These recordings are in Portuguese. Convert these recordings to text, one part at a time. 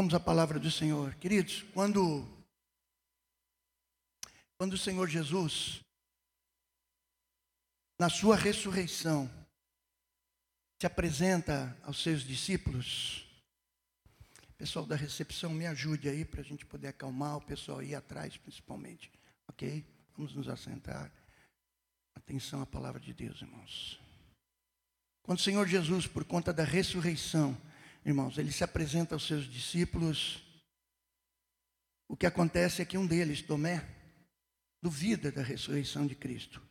Vamos à palavra do Senhor. Queridos, quando quando o Senhor Jesus na sua ressurreição se apresenta aos seus discípulos, pessoal da recepção, me ajude aí para a gente poder acalmar o pessoal aí atrás, principalmente. Ok? Vamos nos assentar. Atenção à palavra de Deus, irmãos. Quando o Senhor Jesus, por conta da ressurreição, irmãos, ele se apresenta aos seus discípulos, o que acontece é que um deles, Tomé, duvida da ressurreição de Cristo.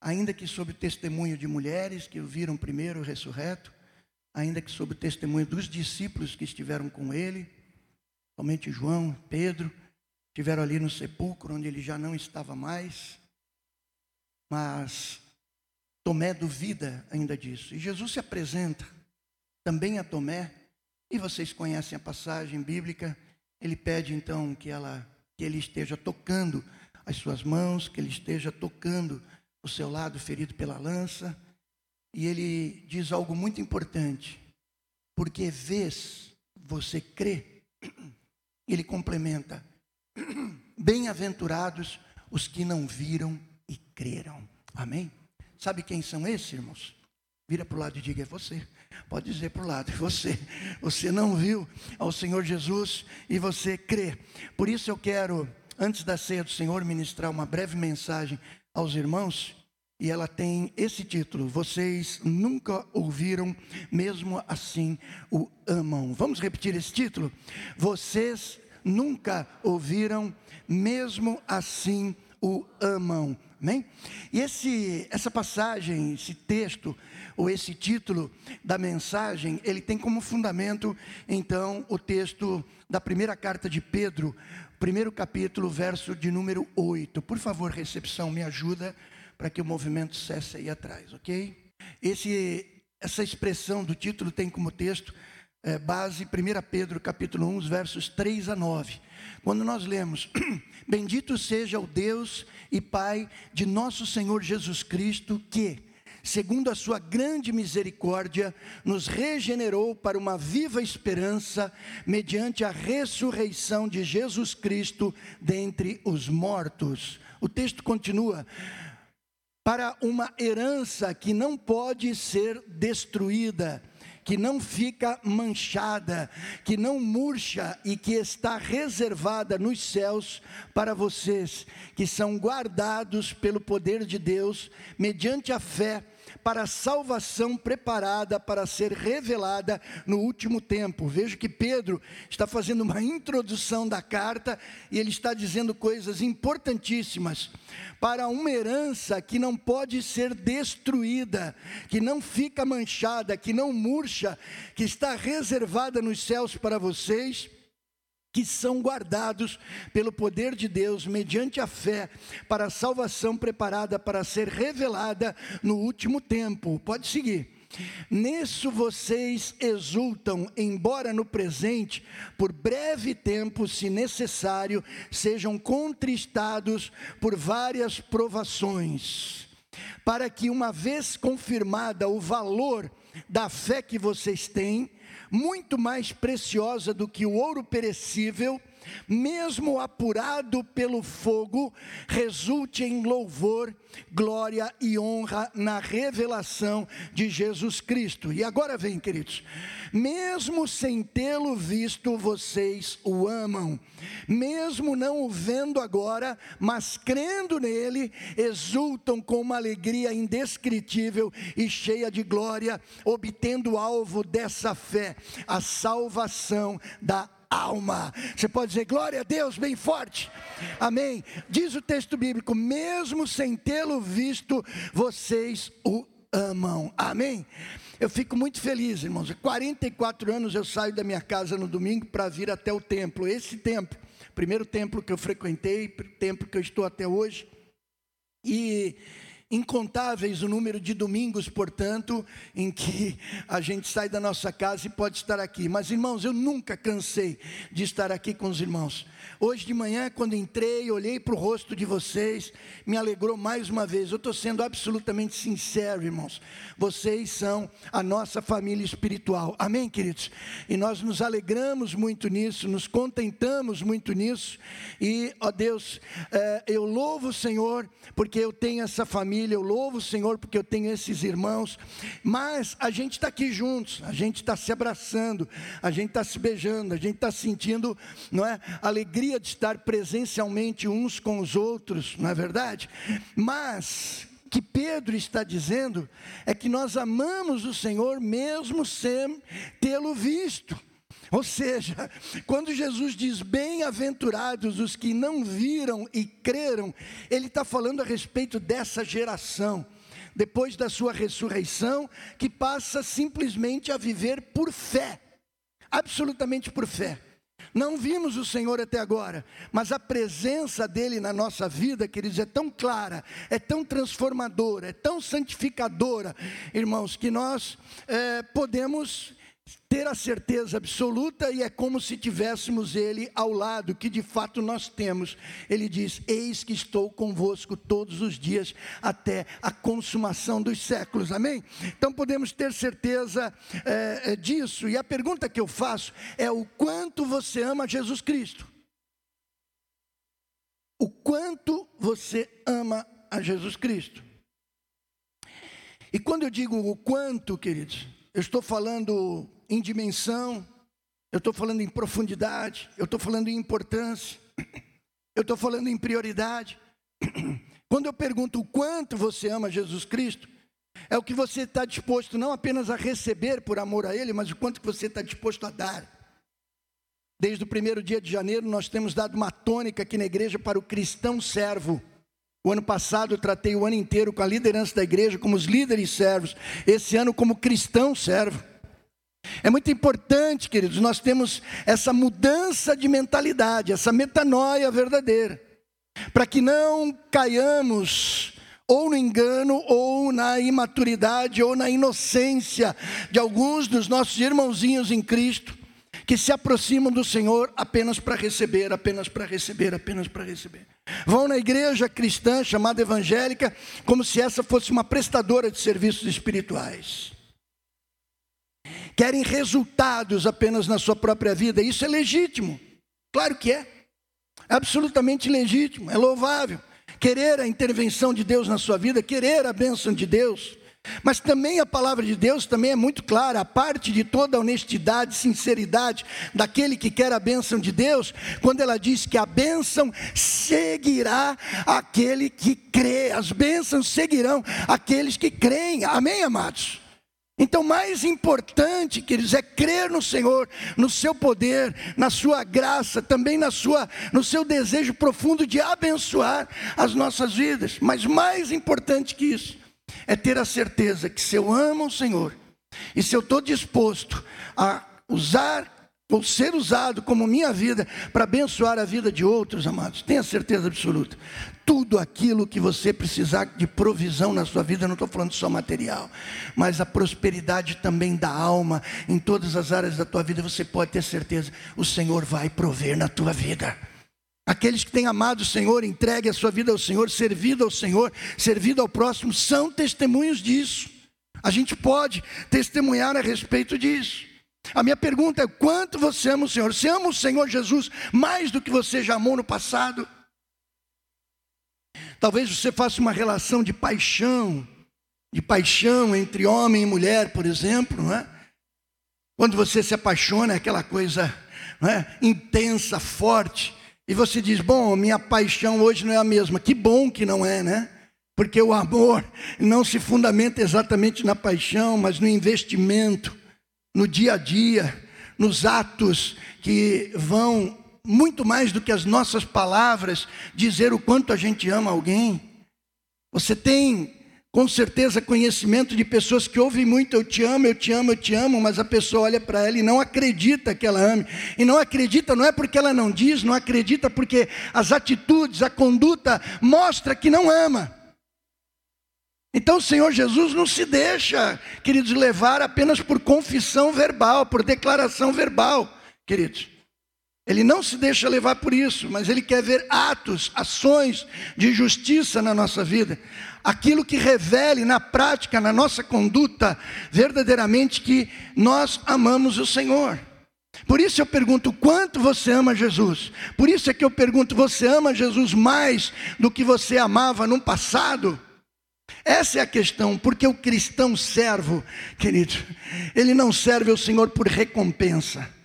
Ainda que sob o testemunho de mulheres que o viram primeiro ressurreto, ainda que sob o testemunho dos discípulos que estiveram com ele, somente João, Pedro, estiveram ali no sepulcro onde ele já não estava mais, mas Tomé duvida ainda disso. E Jesus se apresenta também a Tomé, e vocês conhecem a passagem bíblica, ele pede então que ela que ele esteja tocando as suas mãos, que ele esteja tocando o seu lado ferido pela lança, e ele diz algo muito importante, porque vês, você crê, ele complementa, bem-aventurados os que não viram e creram. Amém? Sabe quem são esses, irmãos? Vira para o lado e diga: é você. Pode dizer para o lado, você. Você não viu ao Senhor Jesus e você crê. Por isso eu quero, antes da ceia do Senhor, ministrar uma breve mensagem aos irmãos. E ela tem esse título: Vocês nunca ouviram, mesmo assim o amam. Vamos repetir esse título? Vocês nunca ouviram, mesmo assim o amam. Amém? E esse, essa passagem, esse texto, ou esse título da mensagem, ele tem como fundamento, então, o texto da primeira carta de Pedro, primeiro capítulo, verso de número 8. Por favor, recepção, me ajuda para que o movimento cesse aí atrás, ok? Esse, essa expressão do título tem como texto é, base 1 Pedro capítulo 1, versos 3 a 9. Quando nós lemos, Bendito seja o Deus e Pai de nosso Senhor Jesus Cristo, que, segundo a sua grande misericórdia, nos regenerou para uma viva esperança, mediante a ressurreição de Jesus Cristo dentre os mortos. O texto continua: para uma herança que não pode ser destruída que não fica manchada, que não murcha e que está reservada nos céus para vocês, que são guardados pelo poder de Deus, mediante a fé para a salvação preparada para ser revelada no último tempo. Vejo que Pedro está fazendo uma introdução da carta e ele está dizendo coisas importantíssimas para uma herança que não pode ser destruída, que não fica manchada, que não murcha, que está reservada nos céus para vocês que são guardados pelo poder de Deus, mediante a fé, para a salvação preparada para ser revelada no último tempo. Pode seguir. Nisso vocês exultam, embora no presente, por breve tempo, se necessário, sejam contristados por várias provações, para que, uma vez confirmada o valor da fé que vocês têm, muito mais preciosa do que o ouro perecível, mesmo apurado pelo fogo, resulte em louvor, glória e honra na revelação de Jesus Cristo. E agora vem, queridos, mesmo sem tê-lo visto, vocês o amam, mesmo não o vendo agora, mas crendo nele, exultam com uma alegria indescritível e cheia de glória, obtendo o alvo dessa fé, a salvação da alma. Você pode dizer glória a Deus bem forte. Amém. Diz o texto bíblico: mesmo sem tê-lo visto, vocês o amam. Amém. Eu fico muito feliz, irmãos. 44 anos eu saio da minha casa no domingo para vir até o templo. Esse templo, primeiro templo que eu frequentei, templo que eu estou até hoje. E incontáveis o número de domingos, portanto, em que a gente sai da nossa casa e pode estar aqui. Mas, irmãos, eu nunca cansei de estar aqui com os irmãos. Hoje de manhã, quando entrei, olhei para o rosto de vocês, me alegrou mais uma vez. Eu estou sendo absolutamente sincero, irmãos. Vocês são a nossa família espiritual. Amém, queridos? E nós nos alegramos muito nisso, nos contentamos muito nisso. E, ó Deus, é, eu louvo o Senhor porque eu tenho essa família, eu louvo o Senhor porque eu tenho esses irmãos. Mas a gente está aqui juntos, a gente está se abraçando, a gente está se beijando, a gente está sentindo, não é, alegria alegria de estar presencialmente uns com os outros, não é verdade? Mas que Pedro está dizendo é que nós amamos o Senhor mesmo sem tê-lo visto. Ou seja, quando Jesus diz bem-aventurados os que não viram e creram, ele está falando a respeito dessa geração, depois da sua ressurreição, que passa simplesmente a viver por fé, absolutamente por fé. Não vimos o Senhor até agora, mas a presença dele na nossa vida, queridos, é tão clara, é tão transformadora, é tão santificadora, irmãos, que nós é, podemos ter a certeza absoluta e é como se tivéssemos ele ao lado, que de fato nós temos. Ele diz: Eis que estou convosco todos os dias até a consumação dos séculos. Amém? Então podemos ter certeza é, disso. E a pergunta que eu faço é: o quanto você ama Jesus Cristo? O quanto você ama a Jesus Cristo? E quando eu digo o quanto, queridos, eu estou falando em dimensão, eu estou falando em profundidade, eu estou falando em importância, eu estou falando em prioridade. Quando eu pergunto o quanto você ama Jesus Cristo, é o que você está disposto não apenas a receber por amor a Ele, mas o quanto que você está disposto a dar. Desde o primeiro dia de janeiro, nós temos dado uma tônica aqui na igreja para o cristão servo. O ano passado eu tratei o ano inteiro com a liderança da igreja, como os líderes servos. Esse ano, como cristão servo. É muito importante, queridos, nós temos essa mudança de mentalidade, essa metanoia verdadeira, para que não caiamos ou no engano, ou na imaturidade, ou na inocência de alguns dos nossos irmãozinhos em Cristo, que se aproximam do Senhor apenas para receber, apenas para receber, apenas para receber. Vão na igreja cristã chamada evangélica, como se essa fosse uma prestadora de serviços espirituais querem resultados apenas na sua própria vida. Isso é legítimo, claro que é, é absolutamente legítimo, é louvável. Querer a intervenção de Deus na sua vida, querer a bênção de Deus. Mas também a palavra de Deus também é muito clara, a parte de toda honestidade, sinceridade daquele que quer a bênção de Deus, quando ela diz que a bênção seguirá aquele que crê, as bênçãos seguirão aqueles que creem. Amém, amados? Então, mais importante, queridos, é crer no Senhor, no seu poder, na sua graça, também na sua, no seu desejo profundo de abençoar as nossas vidas. Mas mais importante que isso é ter a certeza que se eu amo o Senhor e se eu estou disposto a usar ou ser usado como minha vida para abençoar a vida de outros, amados, tenha certeza absoluta tudo aquilo que você precisar de provisão na sua vida, não estou falando só material, mas a prosperidade também da alma, em todas as áreas da tua vida, você pode ter certeza, o Senhor vai prover na tua vida. Aqueles que têm amado o Senhor, entregue a sua vida ao Senhor, servido ao Senhor, servido ao próximo, são testemunhos disso. A gente pode testemunhar a respeito disso. A minha pergunta é: quanto você ama o Senhor? Você ama o Senhor Jesus mais do que você já amou no passado? Talvez você faça uma relação de paixão, de paixão entre homem e mulher, por exemplo, não é? Quando você se apaixona, é aquela coisa é? intensa, forte, e você diz: Bom, minha paixão hoje não é a mesma. Que bom que não é, né? Porque o amor não se fundamenta exatamente na paixão, mas no investimento, no dia a dia, nos atos que vão muito mais do que as nossas palavras, dizer o quanto a gente ama alguém. Você tem, com certeza, conhecimento de pessoas que ouvem muito: eu te amo, eu te amo, eu te amo, mas a pessoa olha para ela e não acredita que ela ame. E não acredita, não é porque ela não diz, não acredita porque as atitudes, a conduta mostra que não ama. Então o Senhor Jesus não se deixa, queridos, levar apenas por confissão verbal, por declaração verbal, queridos. Ele não se deixa levar por isso, mas ele quer ver atos, ações de justiça na nossa vida. Aquilo que revele na prática, na nossa conduta, verdadeiramente que nós amamos o Senhor. Por isso eu pergunto: quanto você ama Jesus? Por isso é que eu pergunto: você ama Jesus mais do que você amava no passado? Essa é a questão, porque o cristão servo, querido, ele não serve ao Senhor por recompensa.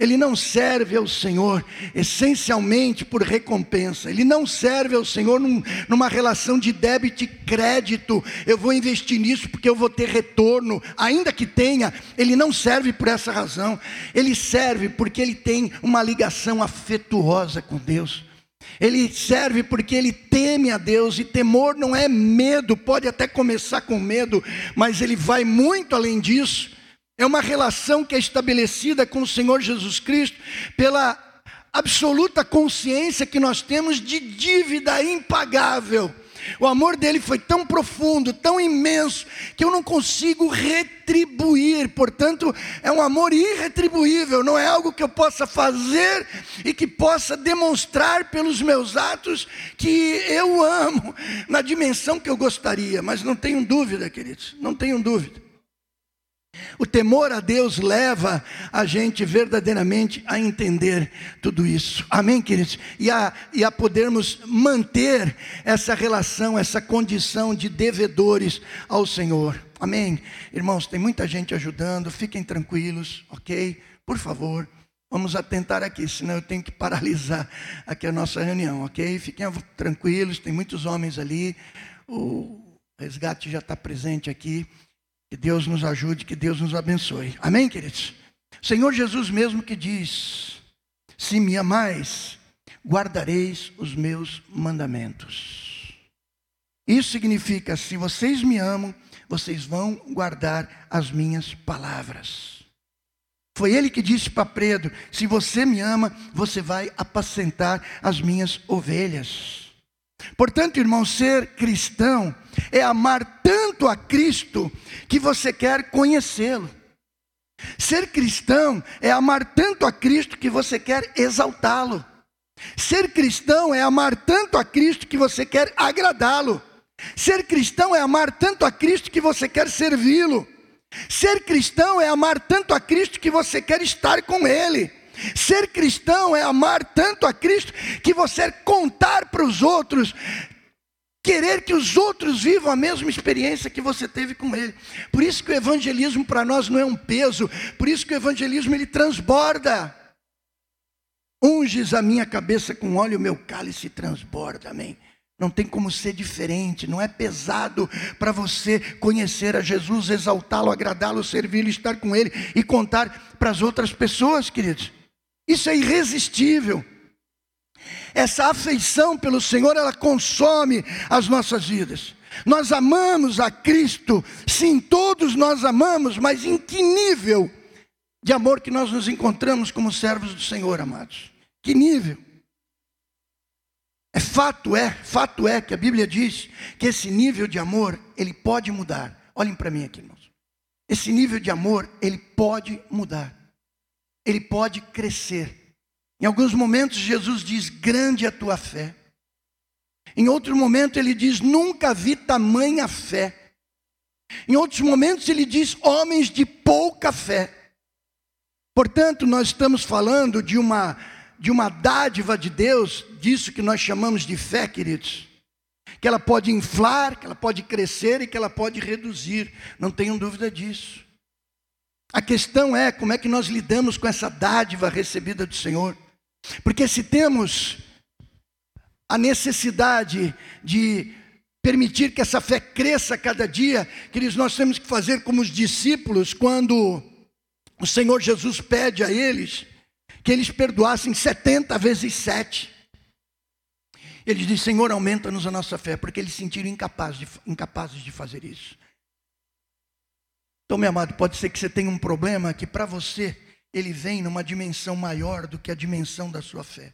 Ele não serve ao Senhor essencialmente por recompensa. Ele não serve ao Senhor num, numa relação de débito e crédito. Eu vou investir nisso porque eu vou ter retorno, ainda que tenha. Ele não serve por essa razão. Ele serve porque ele tem uma ligação afetuosa com Deus. Ele serve porque ele teme a Deus, e temor não é medo, pode até começar com medo, mas ele vai muito além disso. É uma relação que é estabelecida com o Senhor Jesus Cristo pela absoluta consciência que nós temos de dívida impagável. O amor dele foi tão profundo, tão imenso, que eu não consigo retribuir. Portanto, é um amor irretribuível, não é algo que eu possa fazer e que possa demonstrar pelos meus atos que eu amo na dimensão que eu gostaria. Mas não tenho dúvida, queridos, não tenho dúvida. O temor a Deus leva a gente verdadeiramente a entender tudo isso. Amém, queridos? E a, e a podermos manter essa relação, essa condição de devedores ao Senhor. Amém? Irmãos, tem muita gente ajudando, fiquem tranquilos, ok? Por favor. Vamos atentar aqui, senão eu tenho que paralisar aqui a nossa reunião, ok? Fiquem tranquilos, tem muitos homens ali. O resgate já está presente aqui. Que Deus nos ajude, que Deus nos abençoe. Amém, queridos? Senhor Jesus mesmo que diz: Se me amais, guardareis os meus mandamentos. Isso significa: se vocês me amam, vocês vão guardar as minhas palavras. Foi ele que disse para Pedro: Se você me ama, você vai apacentar as minhas ovelhas. Portanto, irmão, ser cristão é amar tanto a Cristo que você quer conhecê-lo. Ser cristão é amar tanto a Cristo que você quer exaltá-lo. Ser cristão é amar tanto a Cristo que você quer agradá-lo. Ser cristão é amar tanto a Cristo que você quer servi-lo. Ser cristão é amar tanto a Cristo que você quer estar com Ele. Ser cristão é amar tanto a Cristo que você contar para os outros, querer que os outros vivam a mesma experiência que você teve com Ele. Por isso que o evangelismo para nós não é um peso, por isso que o evangelismo ele transborda. Unges a minha cabeça com óleo, meu cálice transborda, amém. Não tem como ser diferente, não é pesado para você conhecer a Jesus, exaltá-lo, agradá-lo, servi-lo, estar com Ele e contar para as outras pessoas, queridos. Isso é irresistível. Essa afeição pelo Senhor, ela consome as nossas vidas. Nós amamos a Cristo, sim, todos nós amamos, mas em que nível de amor que nós nos encontramos como servos do Senhor, amados? Que nível? É fato é, fato é que a Bíblia diz que esse nível de amor, ele pode mudar. Olhem para mim aqui, irmãos. Esse nível de amor, ele pode mudar ele pode crescer. Em alguns momentos, Jesus diz: Grande é a tua fé. Em outro momento, ele diz: Nunca vi tamanha fé. Em outros momentos, ele diz: Homens de pouca fé. Portanto, nós estamos falando de uma, de uma dádiva de Deus, disso que nós chamamos de fé, queridos. Que ela pode inflar, que ela pode crescer e que ela pode reduzir, não tenham dúvida disso. A questão é como é que nós lidamos com essa dádiva recebida do Senhor. Porque se temos a necessidade de permitir que essa fé cresça a cada dia, queridos, nós temos que fazer como os discípulos, quando o Senhor Jesus pede a eles que eles perdoassem 70 vezes 7. Eles dizem, Senhor, aumenta-nos a nossa fé, porque eles se sentiram incapazes de, incapazes de fazer isso. Então, meu amado, pode ser que você tenha um problema que para você ele vem numa dimensão maior do que a dimensão da sua fé.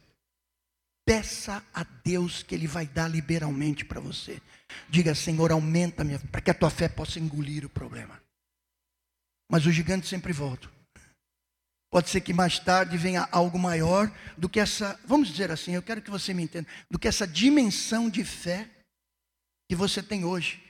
Peça a Deus que Ele vai dar liberalmente para você. Diga, Senhor, aumenta minha para que a tua fé possa engolir o problema. Mas o gigante sempre volta. Pode ser que mais tarde venha algo maior do que essa, vamos dizer assim, eu quero que você me entenda, do que essa dimensão de fé que você tem hoje.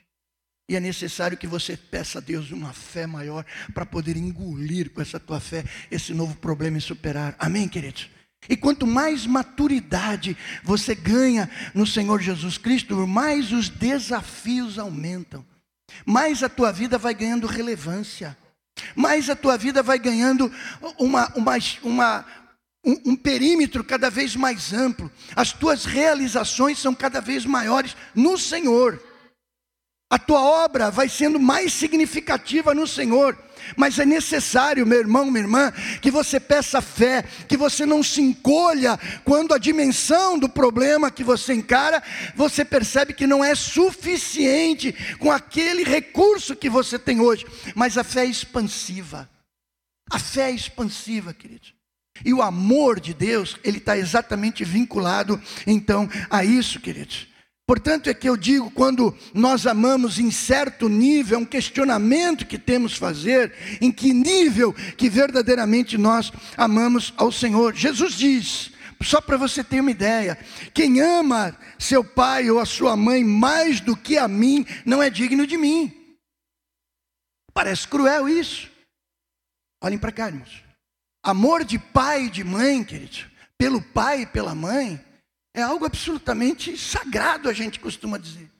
E é necessário que você peça a Deus uma fé maior para poder engolir com essa tua fé esse novo problema e superar. Amém, queridos? E quanto mais maturidade você ganha no Senhor Jesus Cristo, mais os desafios aumentam, mais a tua vida vai ganhando relevância, mais a tua vida vai ganhando uma, uma, uma, um, um perímetro cada vez mais amplo, as tuas realizações são cada vez maiores no Senhor. A tua obra vai sendo mais significativa no Senhor. Mas é necessário, meu irmão, minha irmã, que você peça fé, que você não se encolha quando a dimensão do problema que você encara, você percebe que não é suficiente com aquele recurso que você tem hoje. Mas a fé é expansiva. A fé é expansiva, queridos. E o amor de Deus, ele está exatamente vinculado, então, a isso, queridos. Portanto, é que eu digo, quando nós amamos em certo nível, é um questionamento que temos fazer, em que nível que verdadeiramente nós amamos ao Senhor. Jesus diz, só para você ter uma ideia, quem ama seu pai ou a sua mãe mais do que a mim, não é digno de mim. Parece cruel isso. Olhem para cá, irmãos. Amor de pai e de mãe, queridos, pelo pai e pela mãe, é algo absolutamente sagrado, a gente costuma dizer.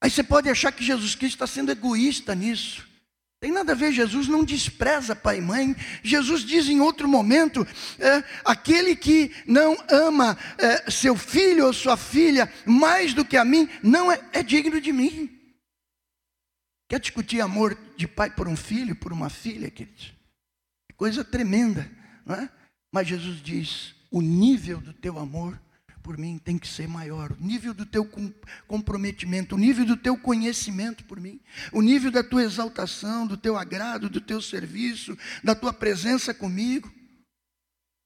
Aí você pode achar que Jesus Cristo está sendo egoísta nisso. Tem nada a ver, Jesus não despreza pai e mãe. Jesus diz em outro momento: é, aquele que não ama é, seu filho ou sua filha mais do que a mim, não é, é digno de mim. Quer discutir amor de pai por um filho, por uma filha, queridos? Coisa tremenda, não é? Mas Jesus diz: o nível do teu amor por mim tem que ser maior, o nível do teu comprometimento, o nível do teu conhecimento por mim, o nível da tua exaltação, do teu agrado, do teu serviço, da tua presença comigo,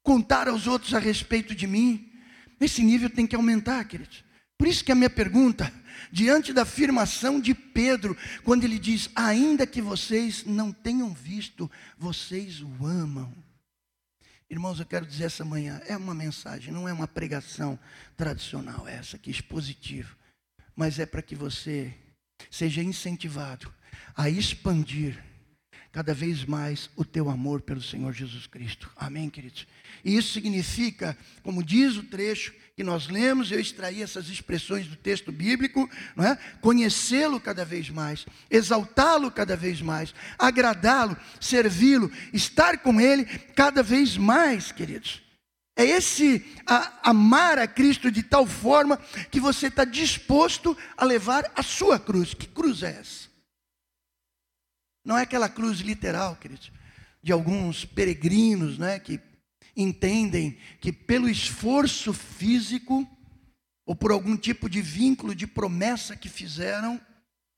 contar aos outros a respeito de mim, esse nível tem que aumentar, queridos. Por isso que a minha pergunta, diante da afirmação de Pedro, quando ele diz: Ainda que vocês não tenham visto, vocês o amam. Irmãos, eu quero dizer essa manhã, é uma mensagem, não é uma pregação tradicional essa aqui, expositiva, mas é para que você seja incentivado a expandir cada vez mais o teu amor pelo Senhor Jesus Cristo. Amém, queridos? E isso significa, como diz o trecho que nós lemos, eu extraí essas expressões do texto bíblico, não é? conhecê-lo cada vez mais, exaltá-lo cada vez mais, agradá-lo, servi-lo, estar com ele cada vez mais, queridos. É esse a, amar a Cristo de tal forma que você está disposto a levar a sua cruz. Que cruz é essa? Não é aquela cruz literal, queridos, de alguns peregrinos, né, que entendem que pelo esforço físico ou por algum tipo de vínculo de promessa que fizeram,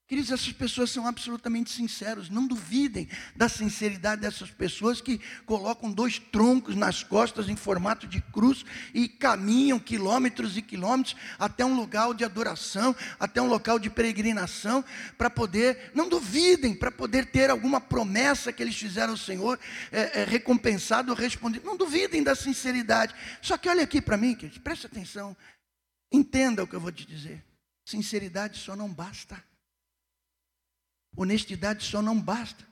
Queridos, essas pessoas são absolutamente sinceros. Não duvidem da sinceridade dessas pessoas que colocam dois troncos nas costas em formato de cruz e caminham quilômetros e quilômetros até um lugar de adoração, até um local de peregrinação, para poder, não duvidem, para poder ter alguma promessa que eles fizeram ao Senhor, é, é, recompensado ou respondido. Não duvidem da sinceridade. Só que olha aqui para mim, queridos, preste atenção. Entenda o que eu vou te dizer. Sinceridade só não basta. Honestidade só não basta.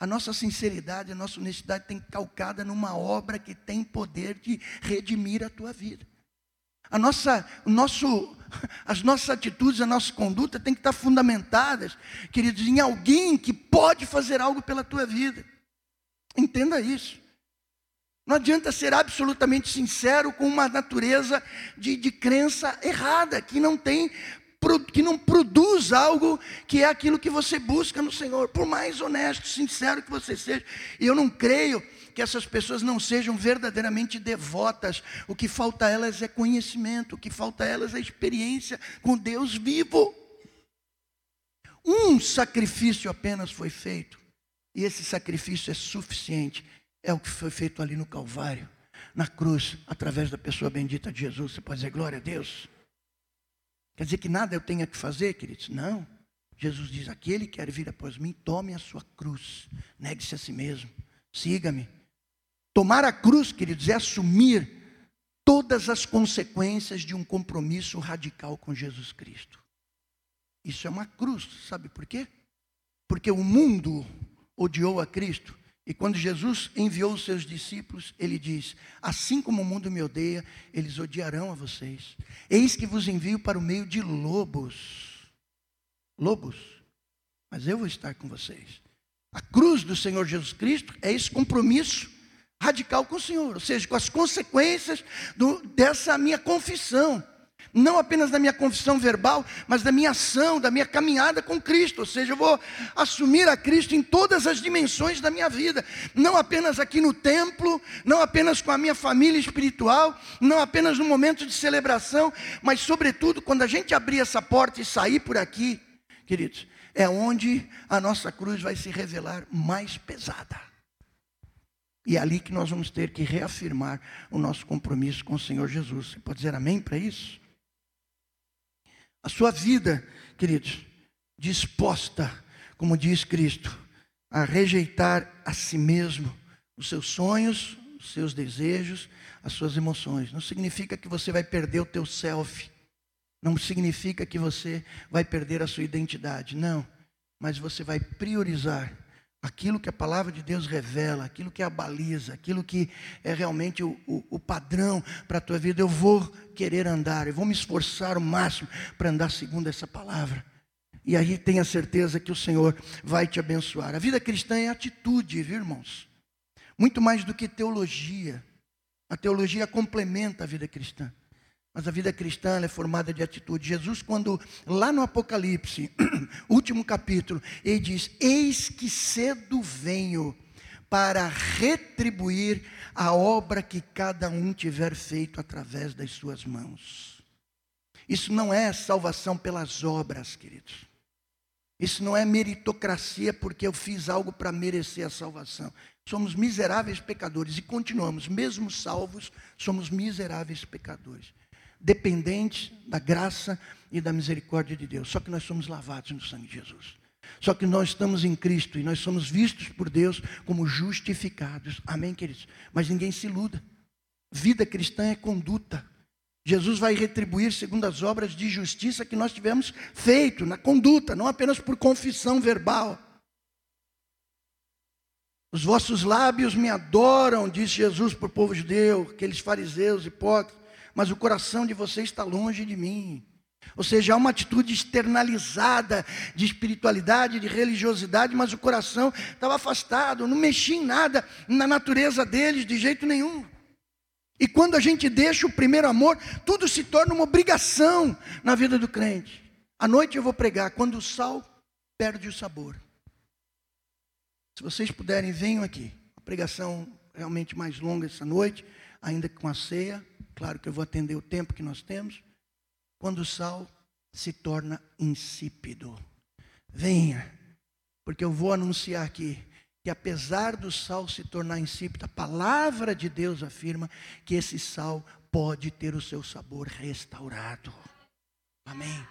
A nossa sinceridade, a nossa honestidade tem calcada numa obra que tem poder de redimir a tua vida. A nossa, o nosso, as nossas atitudes, a nossa conduta tem que estar fundamentadas, queridos, em alguém que pode fazer algo pela tua vida. Entenda isso. Não adianta ser absolutamente sincero com uma natureza de, de crença errada, que não tem que não produz algo que é aquilo que você busca no Senhor, por mais honesto, sincero que você seja. E eu não creio que essas pessoas não sejam verdadeiramente devotas. O que falta a elas é conhecimento, o que falta a elas é experiência com Deus vivo. Um sacrifício apenas foi feito, e esse sacrifício é suficiente. É o que foi feito ali no Calvário na cruz através da pessoa bendita de Jesus. Você pode dizer glória a Deus? Quer dizer que nada eu tenha que fazer, queridos? Não. Jesus diz: aquele que quer vir após mim, tome a sua cruz, negue-se a si mesmo, siga-me. Tomar a cruz, queridos, é assumir todas as consequências de um compromisso radical com Jesus Cristo. Isso é uma cruz, sabe por quê? Porque o mundo odiou a Cristo e quando Jesus enviou os seus discípulos, ele diz: Assim como o mundo me odeia, eles odiarão a vocês. Eis que vos envio para o meio de lobos. Lobos. Mas eu vou estar com vocês. A cruz do Senhor Jesus Cristo é esse compromisso radical com o Senhor, ou seja, com as consequências do, dessa minha confissão não apenas da minha confissão verbal, mas da minha ação, da minha caminhada com Cristo. Ou seja, eu vou assumir a Cristo em todas as dimensões da minha vida, não apenas aqui no templo, não apenas com a minha família espiritual, não apenas no momento de celebração, mas sobretudo quando a gente abrir essa porta e sair por aqui, queridos, é onde a nossa cruz vai se revelar mais pesada. E é ali que nós vamos ter que reafirmar o nosso compromisso com o Senhor Jesus. Você pode dizer amém para isso? A sua vida, queridos, disposta, como diz Cristo, a rejeitar a si mesmo, os seus sonhos, os seus desejos, as suas emoções. Não significa que você vai perder o teu self. Não significa que você vai perder a sua identidade. Não. Mas você vai priorizar aquilo que a palavra de Deus revela, aquilo que é a baliza, aquilo que é realmente o, o, o padrão para a tua vida, eu vou querer andar, eu vou me esforçar o máximo para andar segundo essa palavra. E aí tenha certeza que o Senhor vai te abençoar. A vida cristã é atitude, viu, irmãos? Muito mais do que teologia. A teologia complementa a vida cristã. Mas a vida cristã é formada de atitude. Jesus, quando lá no Apocalipse, último capítulo, ele diz: Eis que cedo venho para retribuir a obra que cada um tiver feito através das suas mãos. Isso não é salvação pelas obras, queridos. Isso não é meritocracia porque eu fiz algo para merecer a salvação. Somos miseráveis pecadores e continuamos, mesmo salvos, somos miseráveis pecadores dependentes da graça e da misericórdia de Deus. Só que nós somos lavados no sangue de Jesus. Só que nós estamos em Cristo e nós somos vistos por Deus como justificados. Amém, queridos? Mas ninguém se iluda. Vida cristã é conduta. Jesus vai retribuir segundo as obras de justiça que nós tivemos feito na conduta, não apenas por confissão verbal. Os vossos lábios me adoram, disse Jesus para o povo judeu, aqueles fariseus hipócritas mas o coração de vocês está longe de mim. Ou seja, há uma atitude externalizada de espiritualidade, de religiosidade, mas o coração estava afastado, não mexia em nada na natureza deles de jeito nenhum. E quando a gente deixa o primeiro amor, tudo se torna uma obrigação na vida do crente. À noite eu vou pregar, quando o sal perde o sabor. Se vocês puderem, venham aqui. A pregação realmente mais longa essa noite, ainda com a ceia. Claro que eu vou atender o tempo que nós temos. Quando o sal se torna insípido. Venha, porque eu vou anunciar aqui que apesar do sal se tornar insípido, a palavra de Deus afirma que esse sal pode ter o seu sabor restaurado. Amém.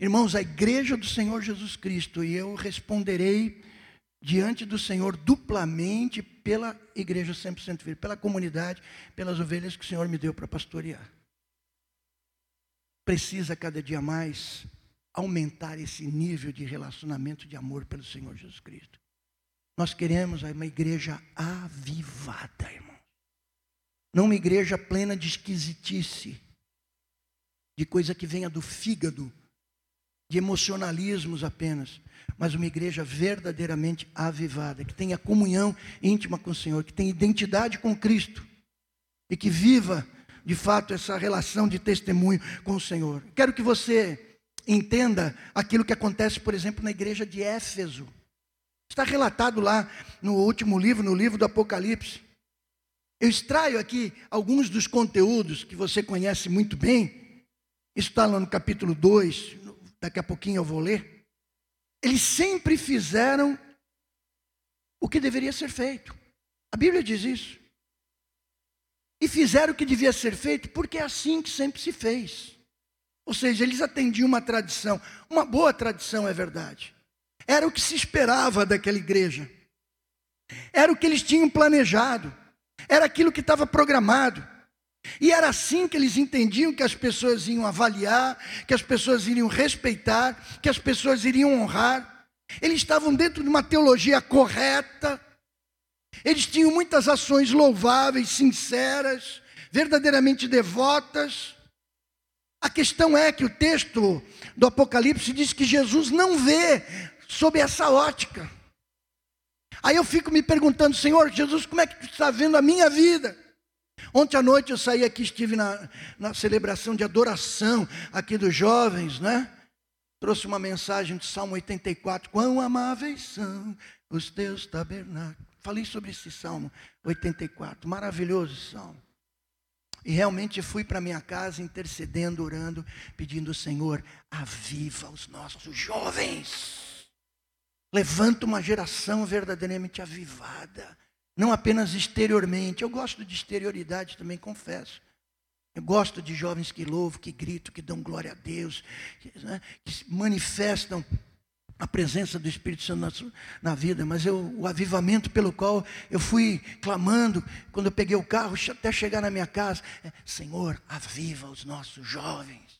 Irmãos, a igreja do Senhor Jesus Cristo, e eu responderei diante do Senhor duplamente pela igreja 100% Filho, pela comunidade, pelas ovelhas que o Senhor me deu para pastorear. Precisa cada dia mais aumentar esse nível de relacionamento de amor pelo Senhor Jesus Cristo. Nós queremos uma igreja avivada, irmão. Não uma igreja plena de esquisitice, de coisa que venha do fígado, de emocionalismos apenas, mas uma igreja verdadeiramente avivada, que tenha comunhão íntima com o Senhor, que tenha identidade com Cristo e que viva de fato essa relação de testemunho com o Senhor. Quero que você entenda aquilo que acontece, por exemplo, na igreja de Éfeso. Está relatado lá no último livro, no livro do Apocalipse. Eu extraio aqui alguns dos conteúdos que você conhece muito bem. Está lá no capítulo 2, daqui a pouquinho eu vou ler. Eles sempre fizeram o que deveria ser feito. A Bíblia diz isso. e fizeram o que devia ser feito, porque é assim que sempre se fez. Ou seja, eles atendiam uma tradição, uma boa tradição, é verdade. Era o que se esperava daquela igreja. Era o que eles tinham planejado. Era aquilo que estava programado. E era assim que eles entendiam que as pessoas iam avaliar, que as pessoas iriam respeitar, que as pessoas iriam honrar. Eles estavam dentro de uma teologia correta. Eles tinham muitas ações louváveis, sinceras, verdadeiramente devotas. A questão é que o texto do Apocalipse diz que Jesus não vê sob essa ótica. Aí eu fico me perguntando, Senhor Jesus, como é que tu está vendo a minha vida? Ontem à noite eu saí aqui, estive na, na celebração de adoração aqui dos jovens, né? Trouxe uma mensagem de Salmo 84. Quão amáveis são os teus tabernáculos. Falei sobre esse Salmo 84. Maravilhoso salmo. E realmente fui para minha casa intercedendo, orando, pedindo, Senhor, aviva os nossos jovens. Levanta uma geração verdadeiramente avivada, não apenas exteriormente. Eu gosto de exterioridade também, confesso. Eu gosto de jovens que louvam, que gritam, que dão glória a Deus, que, né, que manifestam a presença do Espírito Santo na, na, vida, mas eu, o avivamento pelo qual eu fui clamando, quando eu peguei o carro até chegar na minha casa, é, Senhor, aviva os nossos jovens,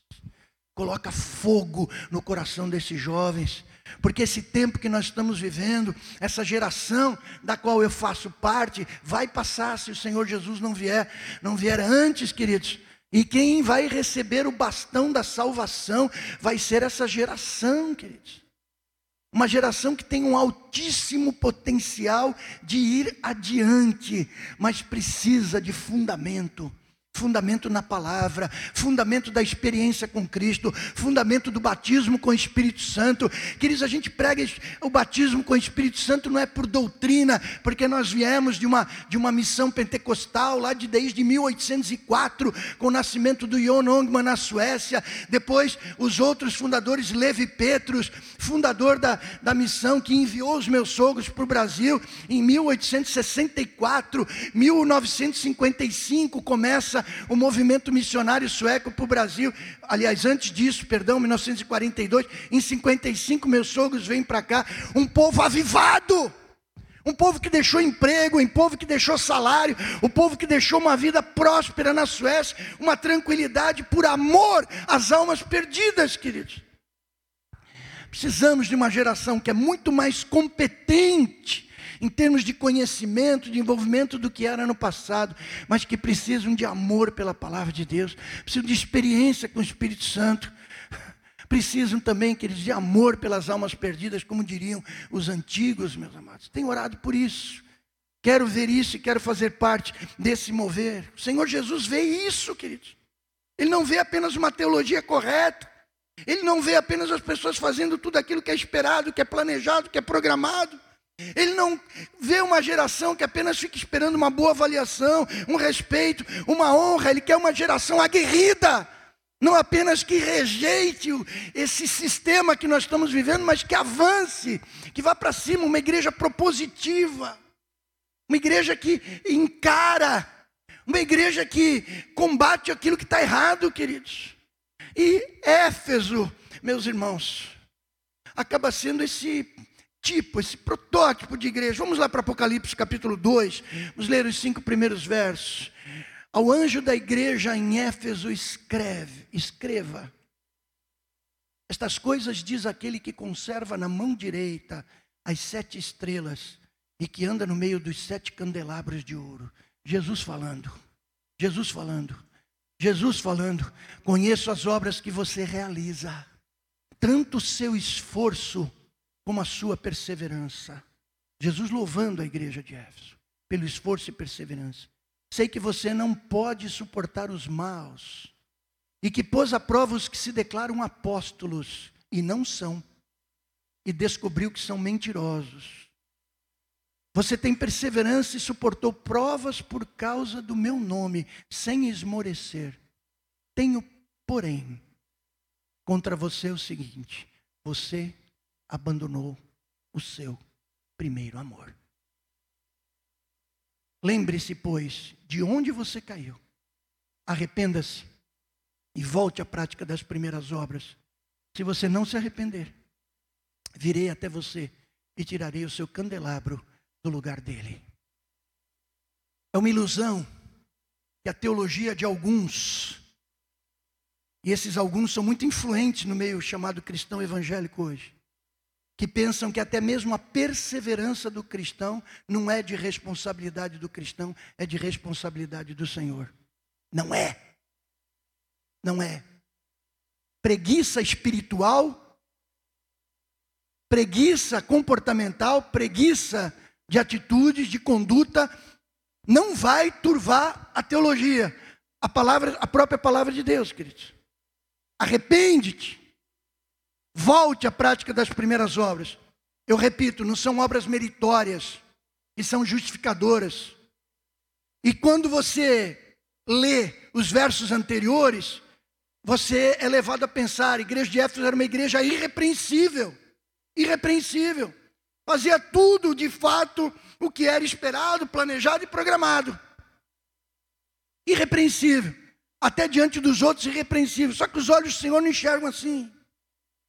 coloca fogo no coração desses jovens, porque esse tempo que nós estamos vivendo, essa geração da qual eu faço parte, vai passar se o Senhor Jesus não vier, não vier antes, queridos. E quem vai receber o bastão da salvação vai ser essa geração, queridos. Uma geração que tem um altíssimo potencial de ir adiante, mas precisa de fundamento fundamento na palavra, fundamento da experiência com Cristo, fundamento do batismo com o Espírito Santo. Queridos, a gente prega o batismo com o Espírito Santo não é por doutrina, porque nós viemos de uma, de uma missão pentecostal lá de desde 1804, com o nascimento do Jon Ongman na Suécia, depois os outros fundadores, Levi Petrus, fundador da, da missão que enviou os meus sogros para o Brasil em 1864, 1955 começa o movimento missionário sueco para o Brasil. Aliás, antes disso, perdão, 1942, em 55 meus sogros vêm para cá, um povo avivado. Um povo que deixou emprego, um povo que deixou salário, um povo que deixou uma vida próspera na Suécia, uma tranquilidade por amor às almas perdidas, queridos. Precisamos de uma geração que é muito mais competente em termos de conhecimento, de envolvimento do que era no passado, mas que precisam de amor pela palavra de Deus, precisam de experiência com o Espírito Santo, precisam também, queridos, de amor pelas almas perdidas, como diriam os antigos, meus amados. Tenho orado por isso. Quero ver isso e quero fazer parte desse mover. O Senhor Jesus vê isso, queridos. Ele não vê apenas uma teologia correta. Ele não vê apenas as pessoas fazendo tudo aquilo que é esperado, que é planejado, que é programado. Ele não vê uma geração que apenas fica esperando uma boa avaliação, um respeito, uma honra. Ele quer uma geração aguerrida. Não apenas que rejeite esse sistema que nós estamos vivendo, mas que avance, que vá para cima, uma igreja propositiva, uma igreja que encara, uma igreja que combate aquilo que está errado, queridos. E Éfeso, meus irmãos, acaba sendo esse tipo, esse protótipo de igreja. Vamos lá para Apocalipse capítulo 2, vamos ler os cinco primeiros versos. Ao anjo da igreja em Éfeso escreve, escreva. Estas coisas diz aquele que conserva na mão direita as sete estrelas e que anda no meio dos sete candelabros de ouro. Jesus falando, Jesus falando, Jesus falando. Conheço as obras que você realiza, tanto o seu esforço como a sua perseverança. Jesus louvando a igreja de Éfeso pelo esforço e perseverança. Sei que você não pode suportar os maus e que pôs à prova os que se declaram apóstolos e não são, e descobriu que são mentirosos. Você tem perseverança e suportou provas por causa do meu nome, sem esmorecer. Tenho, porém, contra você o seguinte: você abandonou o seu primeiro amor. Lembre-se, pois, de onde você caiu. Arrependa-se e volte à prática das primeiras obras. Se você não se arrepender, virei até você e tirarei o seu candelabro do lugar dele. É uma ilusão que a teologia de alguns, e esses alguns são muito influentes no meio chamado cristão evangélico hoje, que pensam que até mesmo a perseverança do cristão não é de responsabilidade do cristão, é de responsabilidade do Senhor. Não é. Não é. Preguiça espiritual, preguiça comportamental, preguiça de atitudes, de conduta, não vai turvar a teologia, a palavra, a própria palavra de Deus, queridos. Arrepende-te. Volte à prática das primeiras obras. Eu repito, não são obras meritórias, que são justificadoras. E quando você lê os versos anteriores, você é levado a pensar: a igreja de Éfeso era uma igreja irrepreensível. Irrepreensível. Fazia tudo de fato o que era esperado, planejado e programado. Irrepreensível. Até diante dos outros, irrepreensível. Só que os olhos do Senhor não enxergam assim.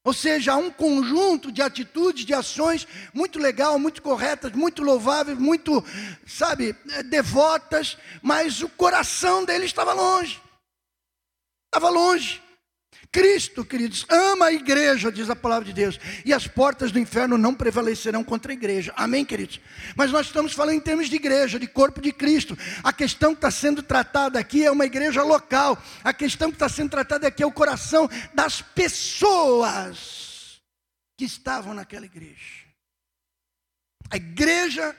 Ou seja, um conjunto de atitudes, de ações muito legal, muito corretas, muito louváveis, muito, sabe, eh, devotas, mas o coração dele estava longe. Estava longe. Cristo, queridos, ama a igreja, diz a palavra de Deus, e as portas do inferno não prevalecerão contra a igreja. Amém, queridos? Mas nós estamos falando em termos de igreja, de corpo de Cristo. A questão que está sendo tratada aqui é uma igreja local. A questão que está sendo tratada aqui é o coração das pessoas que estavam naquela igreja. A igreja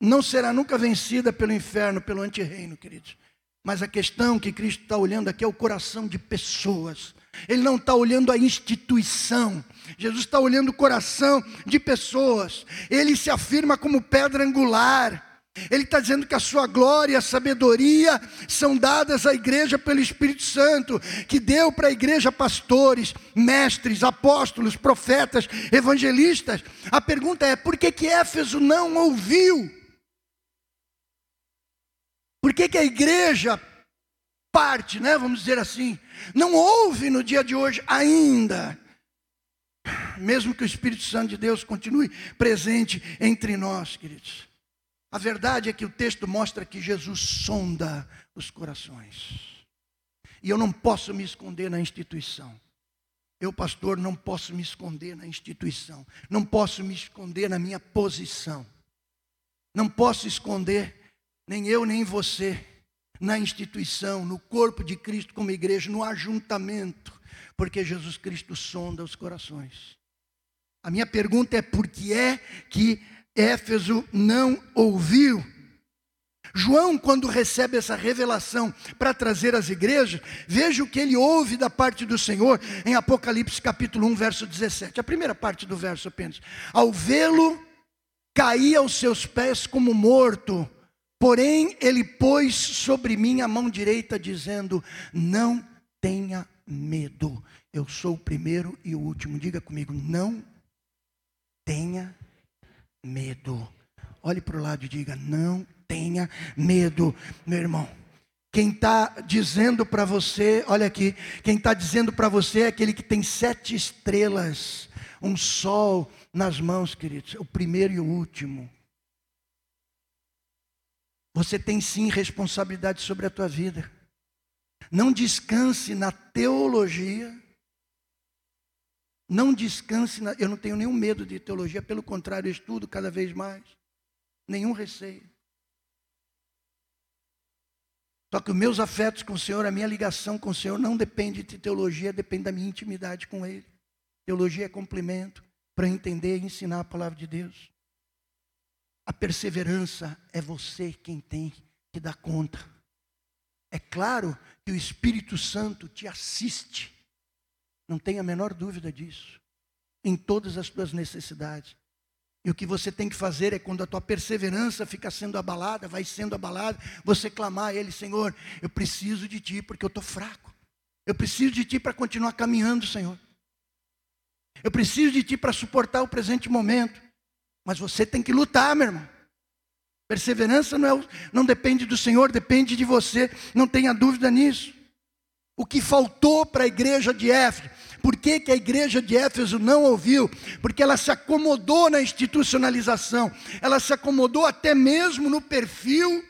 não será nunca vencida pelo inferno, pelo antirreino, queridos. Mas a questão que Cristo está olhando aqui é o coração de pessoas ele não está olhando a instituição. Jesus está olhando o coração de pessoas. Ele se afirma como pedra angular. Ele está dizendo que a sua glória e a sabedoria são dadas à igreja pelo Espírito Santo, que deu para a igreja pastores, mestres, apóstolos, profetas, evangelistas. A pergunta é: por que, que Éfeso não ouviu? Por que, que a igreja parte, né, vamos dizer assim, não houve no dia de hoje ainda. Mesmo que o Espírito Santo de Deus continue presente entre nós, queridos. A verdade é que o texto mostra que Jesus sonda os corações. E eu não posso me esconder na instituição. Eu, pastor, não posso me esconder na instituição. Não posso me esconder na minha posição. Não posso esconder, nem eu, nem você, na instituição, no corpo de Cristo como igreja, no ajuntamento, porque Jesus Cristo sonda os corações. A minha pergunta é: por que é que Éfeso não ouviu? João, quando recebe essa revelação para trazer às igrejas, veja o que ele ouve da parte do Senhor em Apocalipse capítulo 1, verso 17. A primeira parte do verso apenas. Ao vê-lo, caía aos seus pés como morto. Porém, ele pôs sobre mim a mão direita, dizendo: Não tenha medo, eu sou o primeiro e o último. Diga comigo: Não tenha medo. Olhe para o lado e diga: Não tenha medo, meu irmão. Quem está dizendo para você, olha aqui, quem está dizendo para você é aquele que tem sete estrelas, um sol nas mãos, queridos, o primeiro e o último. Você tem sim responsabilidade sobre a tua vida. Não descanse na teologia. Não descanse na. Eu não tenho nenhum medo de teologia, pelo contrário, eu estudo cada vez mais. Nenhum receio. Só que os meus afetos com o Senhor, a minha ligação com o Senhor não depende de teologia, depende da minha intimidade com Ele. Teologia é complemento para entender e ensinar a palavra de Deus. A perseverança é você quem tem que dar conta. É claro que o Espírito Santo te assiste, não tenha a menor dúvida disso, em todas as tuas necessidades. E o que você tem que fazer é quando a tua perseverança fica sendo abalada, vai sendo abalada, você clamar a Ele, Senhor, eu preciso de Ti porque eu estou fraco. Eu preciso de Ti para continuar caminhando, Senhor. Eu preciso de Ti para suportar o presente momento. Mas você tem que lutar, meu irmão. Perseverança não, é, não depende do Senhor, depende de você, não tenha dúvida nisso. O que faltou para a igreja de Éfeso? Por que, que a igreja de Éfeso não ouviu? Porque ela se acomodou na institucionalização, ela se acomodou até mesmo no perfil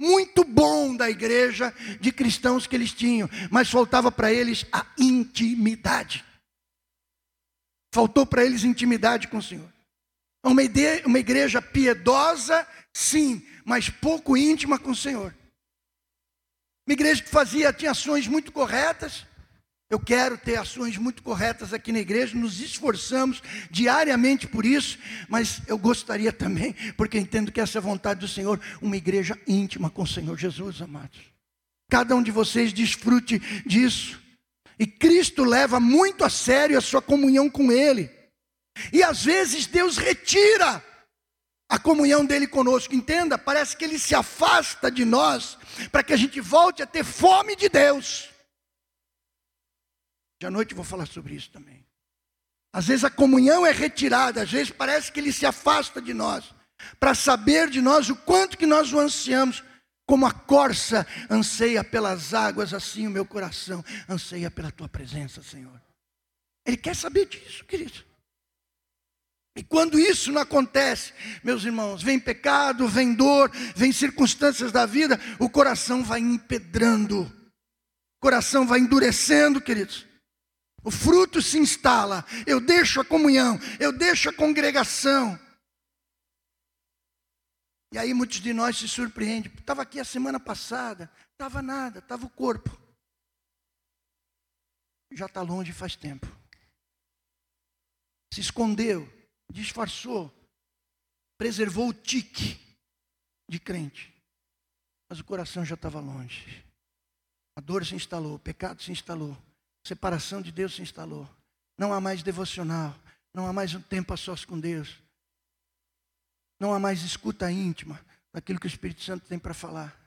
muito bom da igreja de cristãos que eles tinham, mas faltava para eles a intimidade. Faltou para eles intimidade com o Senhor. Uma, ideia, uma igreja piedosa, sim, mas pouco íntima com o Senhor. Uma igreja que fazia, tinha ações muito corretas. Eu quero ter ações muito corretas aqui na igreja, nos esforçamos diariamente por isso, mas eu gostaria também, porque entendo que essa é a vontade do Senhor, uma igreja íntima com o Senhor Jesus, amados. Cada um de vocês desfrute disso. E Cristo leva muito a sério a sua comunhão com Ele. E às vezes Deus retira a comunhão dele conosco. Entenda, parece que ele se afasta de nós para que a gente volte a ter fome de Deus. De à noite vou falar sobre isso também. Às vezes a comunhão é retirada, às vezes parece que ele se afasta de nós, para saber de nós o quanto que nós o ansiamos. Como a corça anseia pelas águas, assim o meu coração anseia pela tua presença, Senhor. Ele quer saber disso, querido. E quando isso não acontece, meus irmãos, vem pecado, vem dor, vem circunstâncias da vida, o coração vai empedrando, o coração vai endurecendo, queridos. O fruto se instala, eu deixo a comunhão, eu deixo a congregação. E aí muitos de nós se surpreendem. Estava aqui a semana passada, estava nada, estava o corpo. Já está longe faz tempo. Se escondeu, disfarçou, preservou o tique de crente, mas o coração já estava longe. A dor se instalou, o pecado se instalou, a separação de Deus se instalou. Não há mais devocional, não há mais um tempo a sós com Deus, não há mais escuta íntima daquilo que o Espírito Santo tem para falar.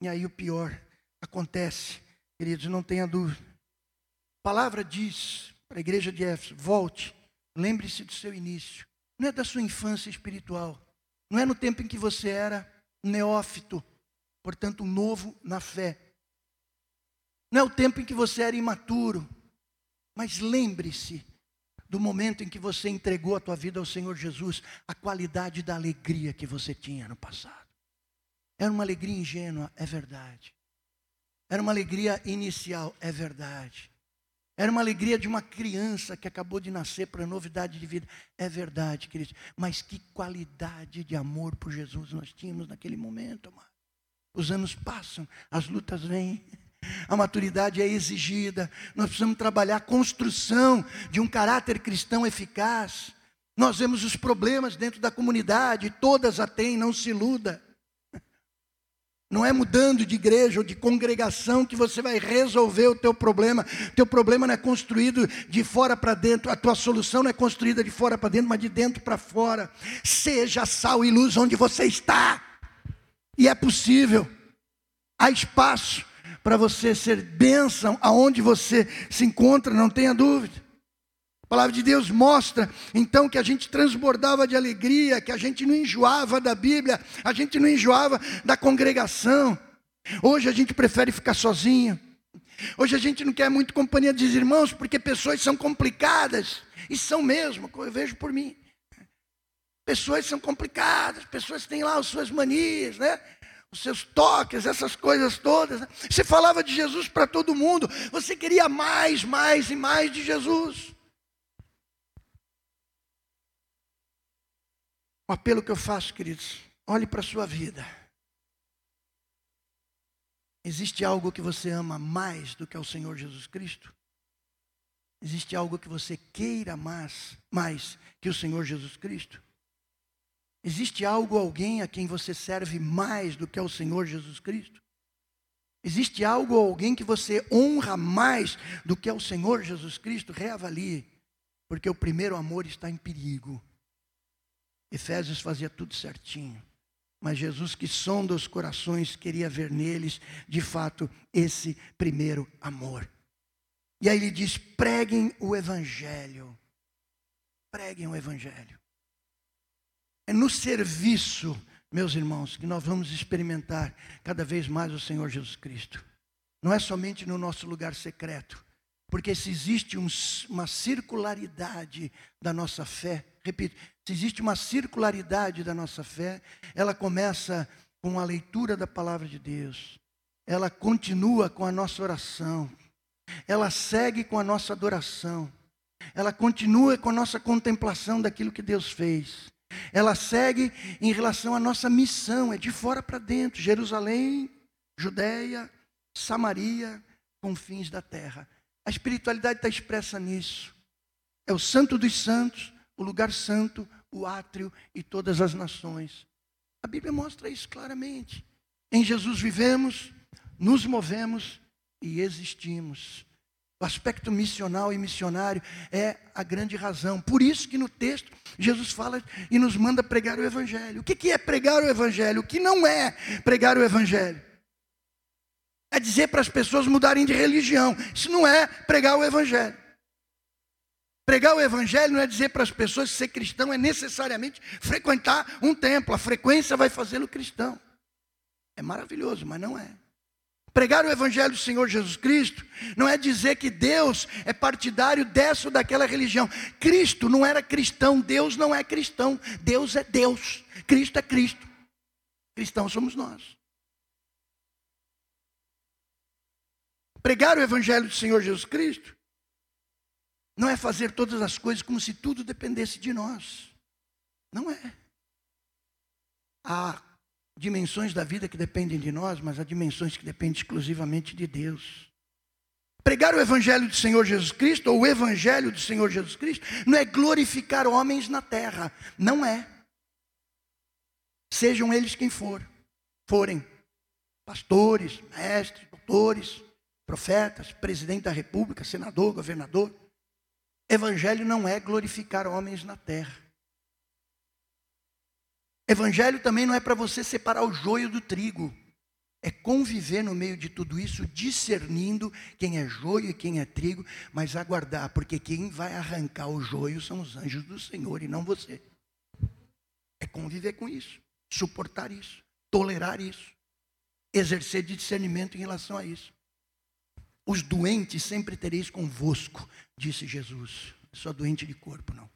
E aí o pior acontece, queridos, não tenha dúvida. A palavra diz para a igreja de Éfeso: volte Lembre-se do seu início. Não é da sua infância espiritual. Não é no tempo em que você era neófito, portanto, novo na fé. Não é o tempo em que você era imaturo. Mas lembre-se do momento em que você entregou a tua vida ao Senhor Jesus, a qualidade da alegria que você tinha no passado. Era uma alegria ingênua, é verdade. Era uma alegria inicial, é verdade. Era uma alegria de uma criança que acabou de nascer para novidade de vida. É verdade, queridos. Mas que qualidade de amor por Jesus nós tínhamos naquele momento, amado. Os anos passam, as lutas vêm, a maturidade é exigida. Nós precisamos trabalhar a construção de um caráter cristão eficaz. Nós vemos os problemas dentro da comunidade, todas a têm, não se iluda. Não é mudando de igreja ou de congregação que você vai resolver o teu problema. Teu problema não é construído de fora para dentro. A tua solução não é construída de fora para dentro, mas de dentro para fora. Seja sal e luz onde você está. E é possível. Há espaço para você ser bênção aonde você se encontra, não tenha dúvida. A palavra de Deus mostra então que a gente transbordava de alegria, que a gente não enjoava da Bíblia, a gente não enjoava da congregação. Hoje a gente prefere ficar sozinho. Hoje a gente não quer muito companhia dos irmãos, porque pessoas são complicadas. E são mesmo, eu vejo por mim. Pessoas são complicadas, pessoas têm lá as suas manias, né? Os seus toques, essas coisas todas. Né? Você falava de Jesus para todo mundo, você queria mais, mais e mais de Jesus. O apelo que eu faço, queridos, olhe para a sua vida. Existe algo que você ama mais do que ao Senhor Jesus Cristo? Existe algo que você queira mais, mais que o Senhor Jesus Cristo? Existe algo, alguém a quem você serve mais do que ao Senhor Jesus Cristo? Existe algo, alguém que você honra mais do que ao Senhor Jesus Cristo? Reavalie, porque o primeiro amor está em perigo. Efésios fazia tudo certinho. Mas Jesus, que sonda os corações, queria ver neles, de fato, esse primeiro amor. E aí ele diz: preguem o Evangelho. Preguem o Evangelho. É no serviço, meus irmãos, que nós vamos experimentar cada vez mais o Senhor Jesus Cristo. Não é somente no nosso lugar secreto, porque se existe um, uma circularidade da nossa fé, repito, se existe uma circularidade da nossa fé, ela começa com a leitura da palavra de Deus, ela continua com a nossa oração, ela segue com a nossa adoração, ela continua com a nossa contemplação daquilo que Deus fez. Ela segue em relação à nossa missão, é de fora para dentro, Jerusalém, Judéia, Samaria, confins da terra. A espiritualidade está expressa nisso. É o santo dos santos, o lugar santo, o átrio e todas as nações. A Bíblia mostra isso claramente. Em Jesus vivemos, nos movemos e existimos. O aspecto missional e missionário é a grande razão. Por isso que no texto Jesus fala e nos manda pregar o Evangelho. O que é pregar o Evangelho? O que não é pregar o Evangelho? É dizer para as pessoas mudarem de religião. Isso não é pregar o Evangelho. Pregar o Evangelho não é dizer para as pessoas que ser cristão é necessariamente frequentar um templo. A frequência vai fazê-lo cristão. É maravilhoso, mas não é. Pregar o Evangelho do Senhor Jesus Cristo não é dizer que Deus é partidário dessa ou daquela religião. Cristo não era cristão, Deus não é cristão, Deus é Deus, Cristo é Cristo. Cristãos somos nós. Pregar o Evangelho do Senhor Jesus Cristo não é fazer todas as coisas como se tudo dependesse de nós. Não é. Há dimensões da vida que dependem de nós, mas há dimensões que dependem exclusivamente de Deus. Pregar o Evangelho do Senhor Jesus Cristo, ou o Evangelho do Senhor Jesus Cristo, não é glorificar homens na terra. Não é. Sejam eles quem for, forem. Pastores, mestres, doutores, profetas, presidente da república, senador, governador. Evangelho não é glorificar homens na terra. Evangelho também não é para você separar o joio do trigo. É conviver no meio de tudo isso, discernindo quem é joio e quem é trigo, mas aguardar, porque quem vai arrancar o joio são os anjos do Senhor e não você. É conviver com isso, suportar isso, tolerar isso, exercer discernimento em relação a isso. Os doentes sempre tereis convosco, disse Jesus. Só doente de corpo, não.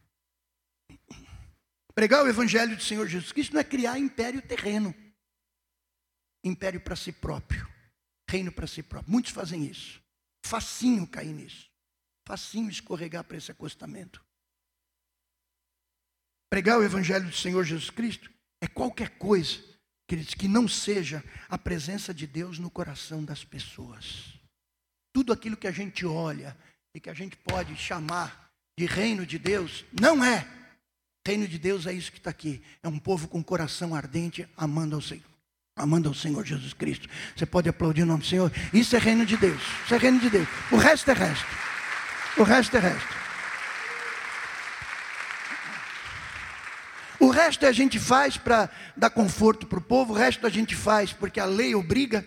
Pregar o evangelho do Senhor Jesus Cristo não é criar império terreno. Império para si próprio. Reino para si próprio. Muitos fazem isso. Facinho cair nisso. Facinho escorregar para esse acostamento. Pregar o evangelho do Senhor Jesus Cristo é qualquer coisa, queridos, que não seja a presença de Deus no coração das pessoas. Tudo aquilo que a gente olha e que a gente pode chamar de reino de Deus, não é Reino de Deus é isso que está aqui. É um povo com coração ardente, amando ao Senhor. Amando ao Senhor Jesus Cristo. Você pode aplaudir o nome do Senhor. Isso é reino de Deus. Isso é reino de Deus. O resto é resto. O resto é resto. O resto a gente faz para dar conforto para o povo, o resto a gente faz porque a lei obriga,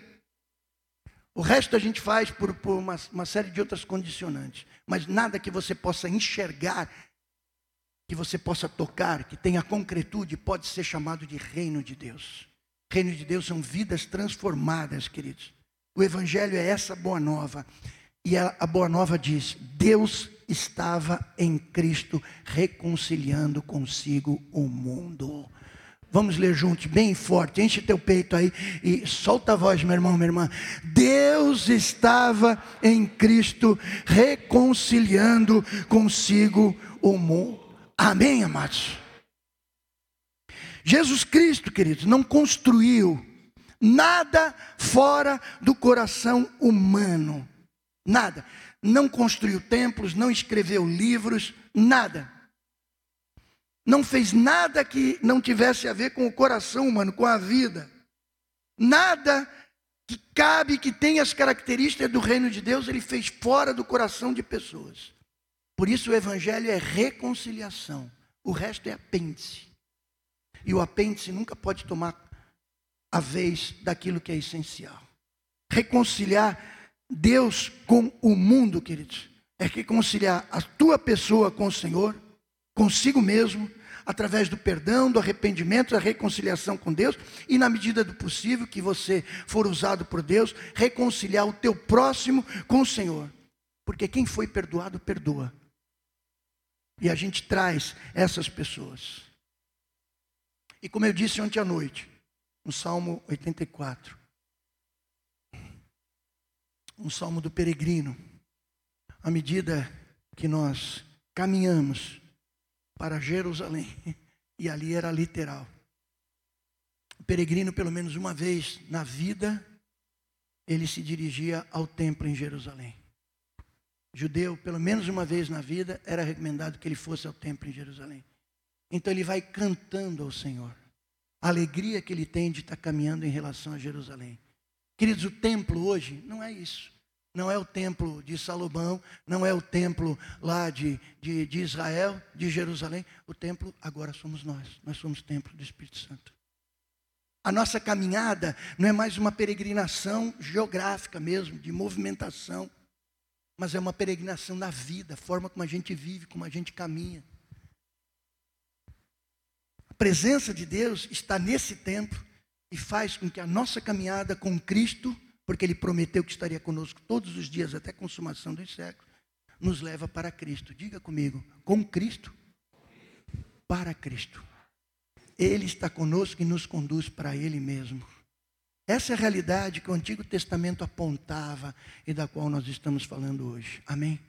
o resto a gente faz por, por uma, uma série de outras condicionantes. Mas nada que você possa enxergar que você possa tocar, que tenha concretude, pode ser chamado de reino de Deus. Reino de Deus são vidas transformadas, queridos. O Evangelho é essa boa nova. E a, a boa nova diz: Deus estava em Cristo reconciliando consigo o mundo. Vamos ler juntos, bem forte, enche teu peito aí e solta a voz, meu irmão, minha irmã. Deus estava em Cristo reconciliando consigo o mundo. Amém, amados? Jesus Cristo, queridos, não construiu nada fora do coração humano. Nada. Não construiu templos, não escreveu livros, nada. Não fez nada que não tivesse a ver com o coração humano, com a vida. Nada que cabe, que tenha as características do reino de Deus, ele fez fora do coração de pessoas. Por isso o evangelho é reconciliação. O resto é apêndice. E o apêndice nunca pode tomar a vez daquilo que é essencial. Reconciliar Deus com o mundo, queridos, é reconciliar a tua pessoa com o Senhor, consigo mesmo, através do perdão, do arrependimento, da reconciliação com Deus, e na medida do possível que você for usado por Deus, reconciliar o teu próximo com o Senhor. Porque quem foi perdoado, perdoa. E a gente traz essas pessoas. E como eu disse ontem à noite, no Salmo 84, um salmo do peregrino, à medida que nós caminhamos para Jerusalém, e ali era literal. O peregrino, pelo menos uma vez na vida, ele se dirigia ao templo em Jerusalém. Judeu, pelo menos uma vez na vida, era recomendado que ele fosse ao templo em Jerusalém. Então ele vai cantando ao Senhor. A alegria que ele tem de estar caminhando em relação a Jerusalém. Queridos, o templo hoje não é isso. Não é o templo de Salomão, não é o templo lá de, de, de, Israel, de Jerusalém. O templo agora somos nós. Nós somos templo do Espírito Santo. A nossa caminhada não é mais uma peregrinação geográfica mesmo, de movimentação, mas é uma peregrinação na vida, a forma como a gente vive, como a gente caminha. A presença de Deus está nesse templo e faz com que a nossa caminhada com Cristo porque ele prometeu que estaria conosco todos os dias até a consumação dos séculos, nos leva para Cristo. Diga comigo, com Cristo, para Cristo. Ele está conosco e nos conduz para Ele mesmo. Essa é a realidade que o Antigo Testamento apontava e da qual nós estamos falando hoje. Amém?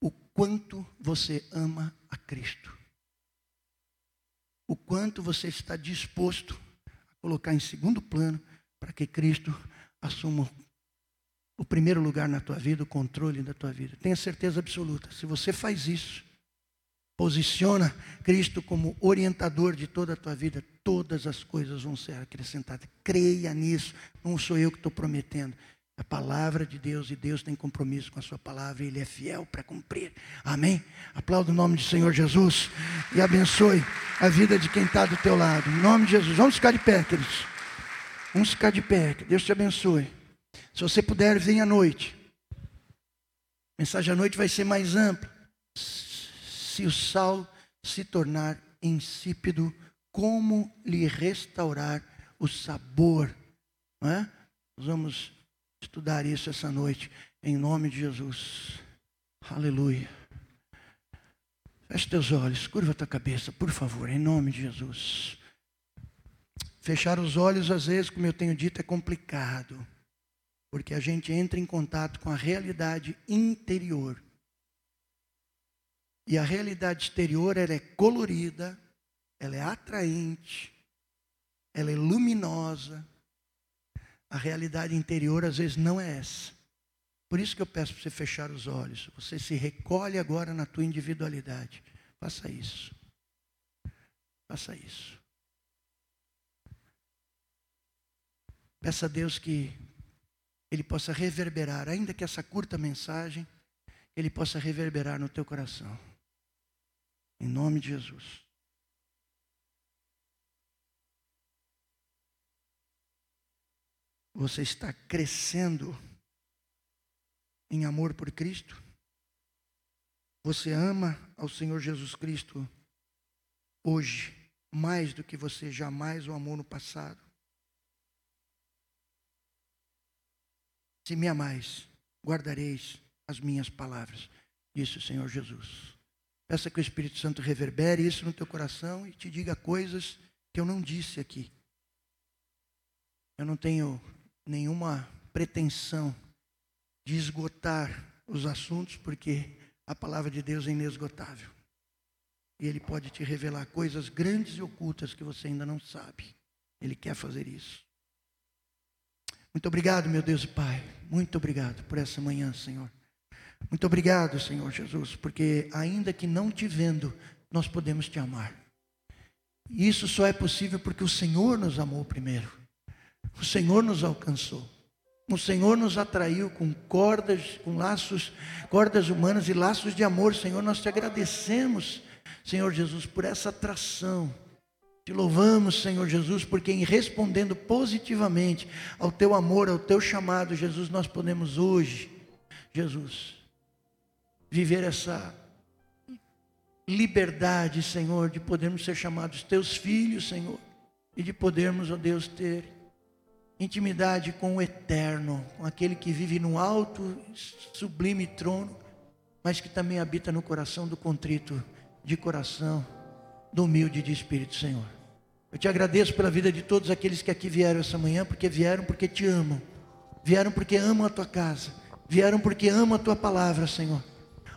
O quanto você ama a Cristo. O quanto você está disposto a colocar em segundo plano para que Cristo assuma o primeiro lugar na tua vida, o controle da tua vida. Tenha certeza absoluta. Se você faz isso, posiciona Cristo como orientador de toda a tua vida, todas as coisas vão ser acrescentadas. Creia nisso. Não sou eu que estou prometendo. A palavra de Deus e Deus tem compromisso com a sua palavra e Ele é fiel para cumprir. Amém? Aplauda o nome do Senhor Jesus e abençoe a vida de quem está do teu lado. Em nome de Jesus. Vamos ficar de pé, queridos. Vamos ficar de pé. Que Deus te abençoe. Se você puder, venha à noite. A mensagem à noite vai ser mais ampla. Se o sal se tornar insípido, como lhe restaurar o sabor? Não é? Nós vamos estudar isso essa noite, em nome de Jesus. Aleluia. Feche teus olhos, curva tua cabeça, por favor, em nome de Jesus. Fechar os olhos, às vezes, como eu tenho dito, é complicado, porque a gente entra em contato com a realidade interior. E a realidade exterior ela é colorida, ela é atraente, ela é luminosa. A realidade interior às vezes não é essa. Por isso que eu peço para você fechar os olhos. Você se recolhe agora na tua individualidade. Faça isso. Faça isso. Peça a Deus que Ele possa reverberar, ainda que essa curta mensagem, Ele possa reverberar no teu coração. Em nome de Jesus. Você está crescendo em amor por Cristo? Você ama ao Senhor Jesus Cristo hoje mais do que você jamais o amou no passado? Se me amais, guardareis as minhas palavras, disse o Senhor Jesus. Peça que o Espírito Santo reverbere isso no teu coração e te diga coisas que eu não disse aqui. Eu não tenho nenhuma pretensão de esgotar os assuntos, porque a palavra de Deus é inesgotável. E Ele pode te revelar coisas grandes e ocultas que você ainda não sabe. Ele quer fazer isso. Muito obrigado, meu Deus e Pai. Muito obrigado por essa manhã, Senhor. Muito obrigado, Senhor Jesus, porque ainda que não te vendo, nós podemos te amar. E isso só é possível porque o Senhor nos amou primeiro. O Senhor nos alcançou. O Senhor nos atraiu com cordas, com laços, cordas humanas e laços de amor. Senhor, nós te agradecemos, Senhor Jesus, por essa atração. Te louvamos, Senhor Jesus, porque em respondendo positivamente ao teu amor, ao teu chamado, Jesus, nós podemos hoje, Jesus, viver essa liberdade, Senhor, de podermos ser chamados teus filhos, Senhor, e de podermos, ó Deus, ter intimidade com o eterno, com aquele que vive no alto, sublime trono, mas que também habita no coração do contrito de coração, do humilde de espírito, Senhor. Eu te agradeço pela vida de todos aqueles que aqui vieram essa manhã, porque vieram porque te amam, vieram porque amam a tua casa, vieram porque amam a tua palavra, Senhor.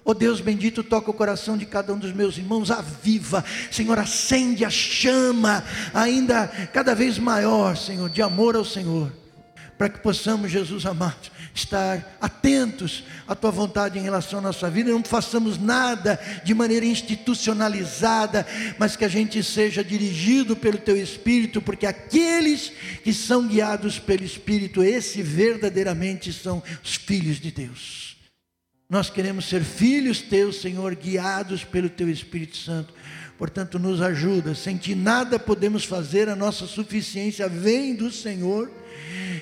Oh Deus bendito, toca o coração de cada um dos meus irmãos, aviva, Senhor, acende a chama, ainda cada vez maior, Senhor, de amor ao Senhor, para que possamos, Jesus amado, estar atentos à tua vontade em relação à nossa vida, não façamos nada de maneira institucionalizada, mas que a gente seja dirigido pelo teu Espírito, porque aqueles que são guiados pelo Espírito, esse verdadeiramente são os filhos de Deus. Nós queremos ser filhos teus, Senhor, guiados pelo teu Espírito Santo. Portanto, nos ajuda. Sem ti nada podemos fazer, a nossa suficiência vem do Senhor.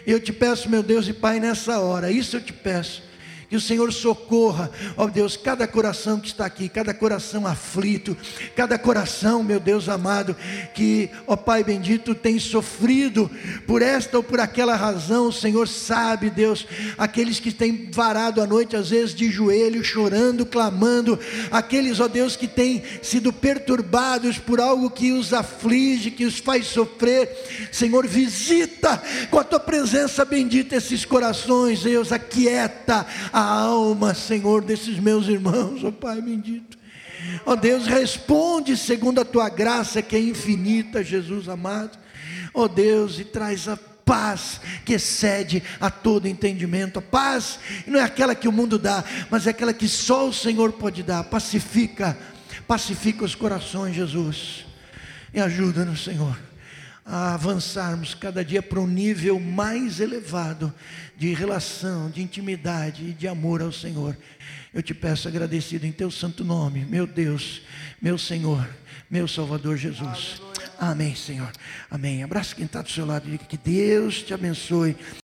Eu te peço, meu Deus e Pai, nessa hora, isso eu te peço que o Senhor socorra, ó Deus, cada coração que está aqui, cada coração aflito, cada coração, meu Deus amado, que, ó Pai bendito, tem sofrido por esta ou por aquela razão, o Senhor sabe, Deus, aqueles que têm varado a noite, às vezes de joelho, chorando, clamando, aqueles, ó Deus, que têm sido perturbados por algo que os aflige, que os faz sofrer, Senhor, visita com a tua presença bendita esses corações, Deus, aquieta a a alma, Senhor, desses meus irmãos, ó oh, Pai bendito. Ó oh, Deus, responde segundo a tua graça que é infinita, Jesus amado. Ó oh, Deus, e traz a paz que excede a todo entendimento. A paz não é aquela que o mundo dá, mas é aquela que só o Senhor pode dar. Pacifica, pacifica os corações, Jesus. E ajuda-nos, Senhor a avançarmos cada dia para um nível mais elevado de relação, de intimidade e de amor ao Senhor. Eu te peço agradecido em teu santo nome, meu Deus, meu Senhor, meu Salvador Jesus. Amém, Senhor. Amém. Abraço quem está do seu lado e diga que Deus te abençoe.